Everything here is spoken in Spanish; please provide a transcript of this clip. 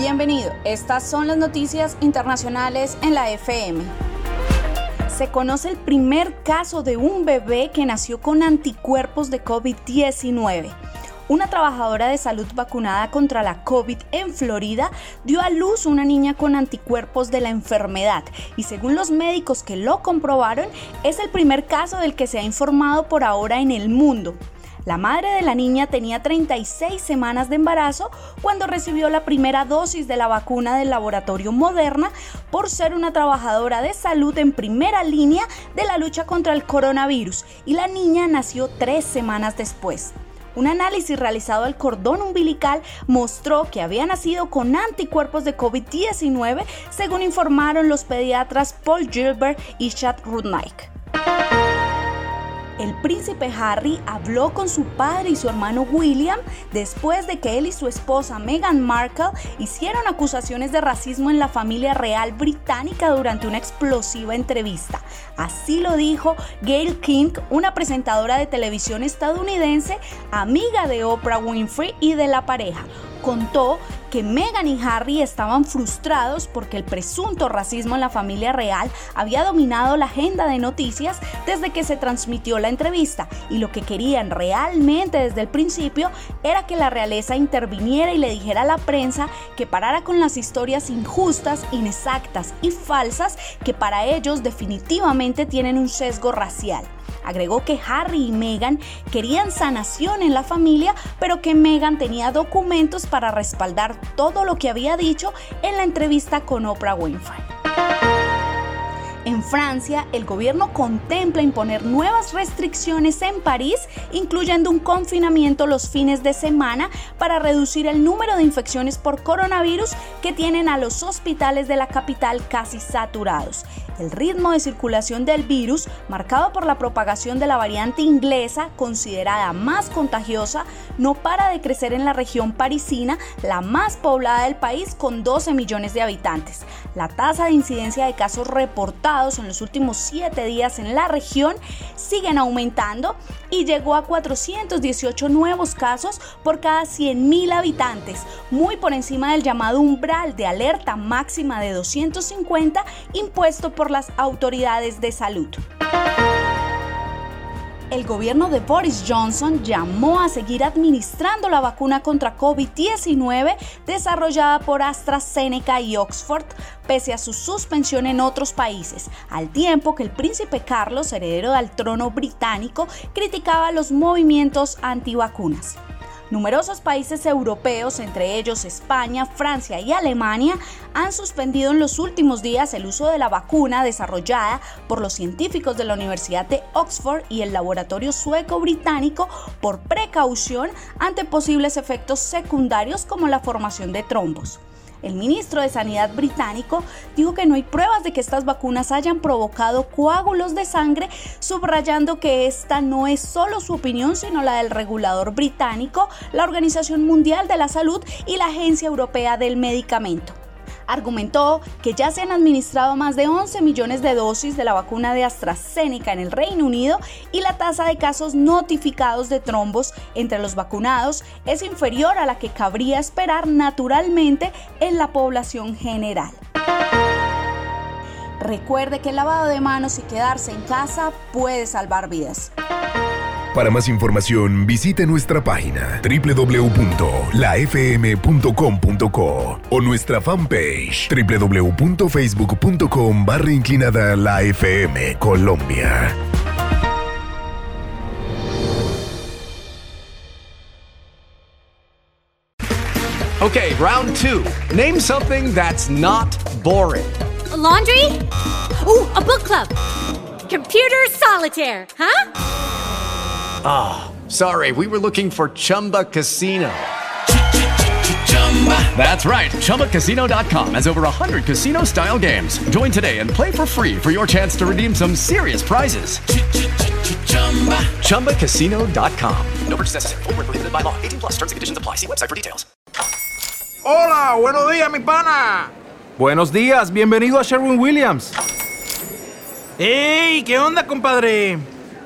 Bienvenido, estas son las noticias internacionales en la FM. Se conoce el primer caso de un bebé que nació con anticuerpos de COVID-19. Una trabajadora de salud vacunada contra la COVID en Florida dio a luz una niña con anticuerpos de la enfermedad y según los médicos que lo comprobaron, es el primer caso del que se ha informado por ahora en el mundo. La madre de la niña tenía 36 semanas de embarazo cuando recibió la primera dosis de la vacuna del laboratorio Moderna por ser una trabajadora de salud en primera línea de la lucha contra el coronavirus y la niña nació tres semanas después. Un análisis realizado al cordón umbilical mostró que había nacido con anticuerpos de COVID-19, según informaron los pediatras Paul Gilbert y Chad Rudnick el príncipe Harry habló con su padre y su hermano William después de que él y su esposa Meghan Markle hicieron acusaciones de racismo en la familia real británica durante una explosiva entrevista. Así lo dijo Gail King, una presentadora de televisión estadounidense, amiga de Oprah Winfrey y de la pareja contó que Meghan y Harry estaban frustrados porque el presunto racismo en la familia real había dominado la agenda de noticias desde que se transmitió la entrevista y lo que querían realmente desde el principio era que la realeza interviniera y le dijera a la prensa que parara con las historias injustas, inexactas y falsas que para ellos definitivamente tienen un sesgo racial. Agregó que Harry y Meghan querían sanación en la familia, pero que Meghan tenía documentos para respaldar todo lo que había dicho en la entrevista con Oprah Winfrey. En Francia, el gobierno contempla imponer nuevas restricciones en París, incluyendo un confinamiento los fines de semana para reducir el número de infecciones por coronavirus que tienen a los hospitales de la capital casi saturados. El ritmo de circulación del virus, marcado por la propagación de la variante inglesa, considerada más contagiosa, no para de crecer en la región parisina, la más poblada del país con 12 millones de habitantes. La tasa de incidencia de casos reportados en los últimos 7 días en la región siguen aumentando y llegó a 418 nuevos casos por cada 100.000 habitantes, muy por encima del llamado umbral de alerta máxima de 250 impuesto por las autoridades de salud. El gobierno de Boris Johnson llamó a seguir administrando la vacuna contra COVID-19 desarrollada por AstraZeneca y Oxford, pese a su suspensión en otros países, al tiempo que el príncipe Carlos, heredero del trono británico, criticaba los movimientos antivacunas. Numerosos países europeos, entre ellos España, Francia y Alemania, han suspendido en los últimos días el uso de la vacuna desarrollada por los científicos de la Universidad de Oxford y el laboratorio sueco-británico por precaución ante posibles efectos secundarios como la formación de trombos. El ministro de Sanidad británico dijo que no hay pruebas de que estas vacunas hayan provocado coágulos de sangre, subrayando que esta no es solo su opinión, sino la del regulador británico, la Organización Mundial de la Salud y la Agencia Europea del Medicamento argumentó que ya se han administrado más de 11 millones de dosis de la vacuna de AstraZeneca en el Reino Unido y la tasa de casos notificados de trombos entre los vacunados es inferior a la que cabría esperar naturalmente en la población general. Recuerde que el lavado de manos y quedarse en casa puede salvar vidas. Para más información, visite nuestra página www.lafm.com.co o nuestra fanpage www.facebook.com barra inclinada la FM Colombia. Okay, round two. Name something that's not boring. A laundry? Ooh, a book club. Computer solitaire, huh? Ah, oh, sorry, we were looking for Chumba Casino. That's right. ChumbaCasino.com has over 100 casino style games. Join today and play for free for your chance to redeem some serious prizes. ChumbaCasino.com. No purchase necessary. Full prohibited by law. 18 plus terms and conditions apply. See website for details. Hola, buenos días, mi pana. Buenos días, bienvenido a Sherwin Williams. ¡Ey! ¿Qué onda, compadre?